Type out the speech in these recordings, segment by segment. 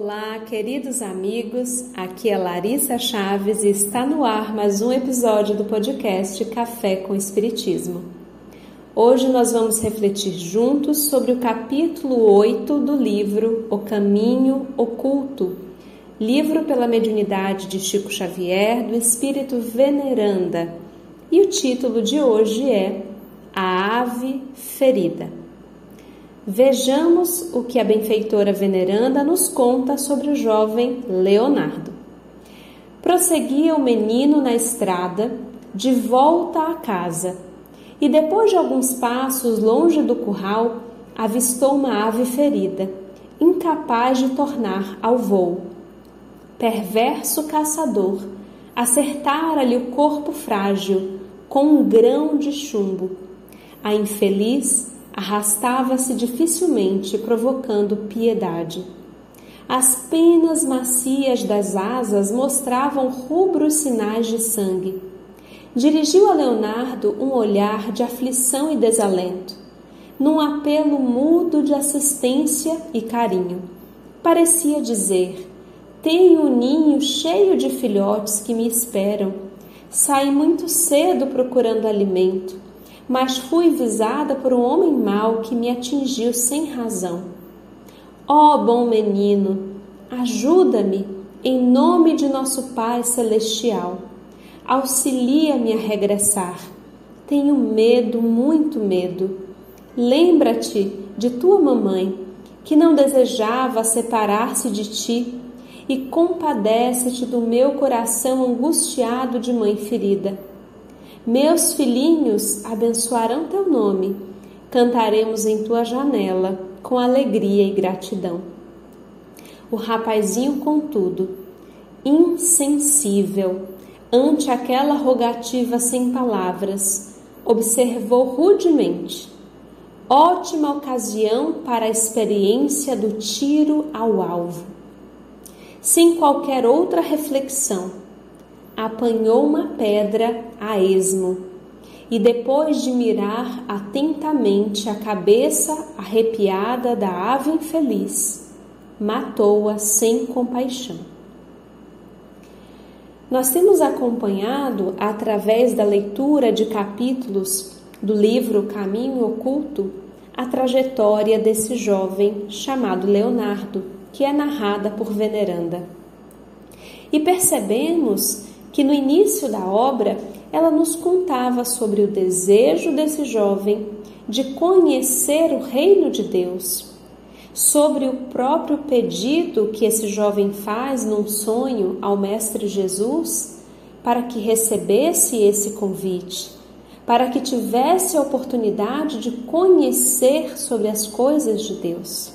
Olá, queridos amigos. Aqui é Larissa Chaves e está no ar mais um episódio do podcast Café com Espiritismo. Hoje nós vamos refletir juntos sobre o capítulo 8 do livro O Caminho Oculto, livro pela mediunidade de Chico Xavier do Espírito Veneranda. E o título de hoje é A Ave Ferida. Vejamos o que a benfeitora veneranda nos conta sobre o jovem Leonardo. Prosseguia o menino na estrada, de volta à casa, e depois de alguns passos longe do curral, avistou uma ave ferida, incapaz de tornar ao voo. Perverso caçador, acertara-lhe o corpo frágil com um grão de chumbo. A infeliz arrastava-se dificilmente, provocando piedade. As penas macias das asas mostravam rubros sinais de sangue. Dirigiu a Leonardo um olhar de aflição e desalento, num apelo mudo de assistência e carinho. Parecia dizer: Tenho um ninho cheio de filhotes que me esperam. Saí muito cedo procurando alimento mas fui visada por um homem mau que me atingiu sem razão. Ó oh, bom menino, ajuda-me em nome de nosso Pai Celestial. Auxilia-me a regressar. Tenho medo, muito medo. Lembra-te de tua mamãe, que não desejava separar-se de ti, e compadece-te do meu coração angustiado de mãe ferida meus filhinhos abençoarão teu nome, cantaremos em tua janela com alegria e gratidão. O rapazinho, contudo, insensível ante aquela rogativa sem palavras, observou rudemente. Ótima ocasião para a experiência do tiro ao alvo. Sem qualquer outra reflexão, apanhou uma pedra a esmo e, depois de mirar atentamente a cabeça arrepiada da ave infeliz, matou-a sem compaixão. Nós temos acompanhado, através da leitura de capítulos do livro Caminho Oculto, a trajetória desse jovem chamado Leonardo, que é narrada por Veneranda. E percebemos que no início da obra ela nos contava sobre o desejo desse jovem de conhecer o reino de Deus, sobre o próprio pedido que esse jovem faz num sonho ao Mestre Jesus para que recebesse esse convite, para que tivesse a oportunidade de conhecer sobre as coisas de Deus.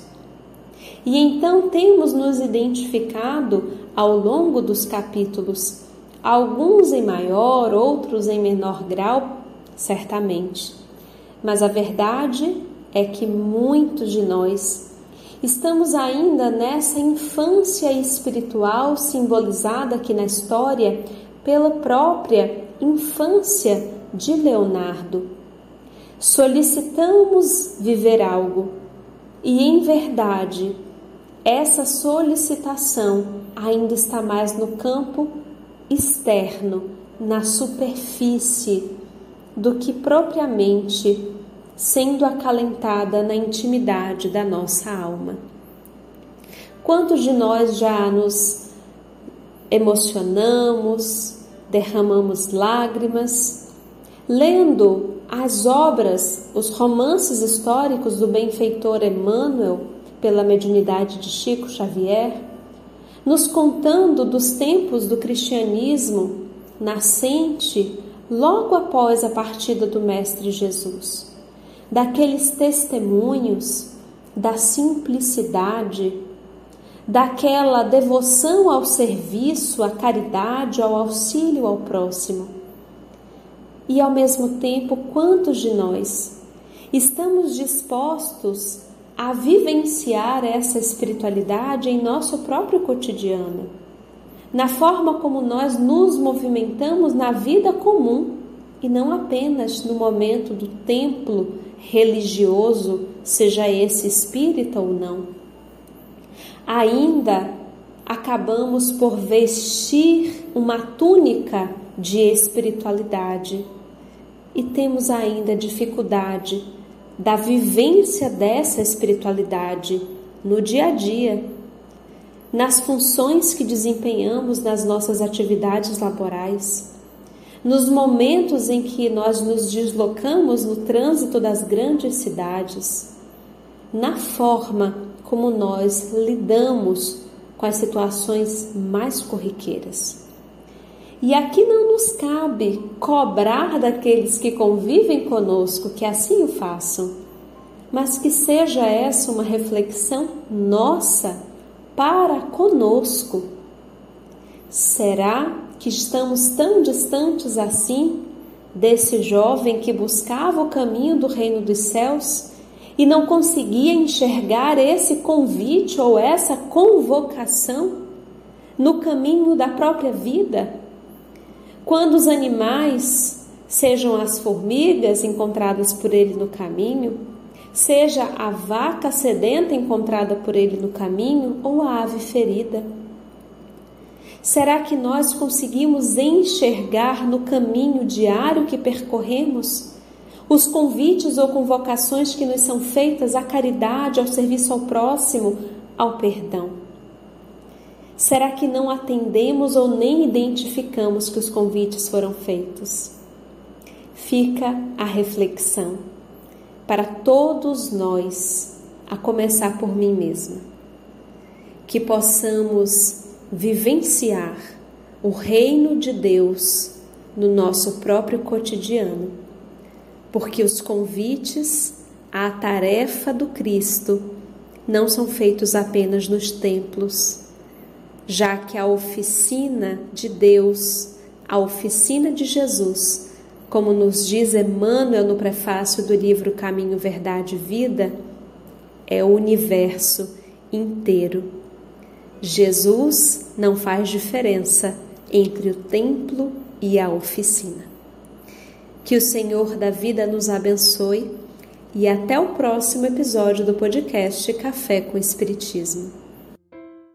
E então temos nos identificado ao longo dos capítulos alguns em maior, outros em menor grau, certamente. Mas a verdade é que muitos de nós estamos ainda nessa infância espiritual simbolizada aqui na história pela própria infância de Leonardo. Solicitamos viver algo e, em verdade, essa solicitação ainda está mais no campo externo, na superfície, do que propriamente sendo acalentada na intimidade da nossa alma. Quantos de nós já nos emocionamos, derramamos lágrimas, lendo as obras, os romances históricos do benfeitor Emmanuel pela mediunidade de Chico Xavier? Nos contando dos tempos do cristianismo nascente logo após a partida do Mestre Jesus, daqueles testemunhos da simplicidade, daquela devoção ao serviço, à caridade, ao auxílio ao próximo. E ao mesmo tempo, quantos de nós estamos dispostos a vivenciar essa espiritualidade em nosso próprio cotidiano, na forma como nós nos movimentamos na vida comum e não apenas no momento do templo religioso, seja esse espírita ou não. ainda acabamos por vestir uma túnica de espiritualidade e temos ainda dificuldade da vivência dessa espiritualidade no dia a dia, nas funções que desempenhamos nas nossas atividades laborais, nos momentos em que nós nos deslocamos no trânsito das grandes cidades, na forma como nós lidamos com as situações mais corriqueiras. E aqui não nos cabe cobrar daqueles que convivem conosco que assim o façam, mas que seja essa uma reflexão nossa para conosco. Será que estamos tão distantes assim desse jovem que buscava o caminho do reino dos céus e não conseguia enxergar esse convite ou essa convocação no caminho da própria vida? Quando os animais, sejam as formigas encontradas por ele no caminho, seja a vaca sedenta encontrada por ele no caminho ou a ave ferida. Será que nós conseguimos enxergar no caminho diário que percorremos os convites ou convocações que nos são feitas à caridade, ao serviço ao próximo, ao perdão? Será que não atendemos ou nem identificamos que os convites foram feitos? Fica a reflexão. Para todos nós, a começar por mim mesma, que possamos vivenciar o reino de Deus no nosso próprio cotidiano, porque os convites à tarefa do Cristo não são feitos apenas nos templos já que a oficina de Deus, a oficina de Jesus, como nos diz Emmanuel no prefácio do livro Caminho, Verdade e Vida, é o universo inteiro. Jesus não faz diferença entre o templo e a oficina. Que o Senhor da vida nos abençoe e até o próximo episódio do podcast Café com Espiritismo.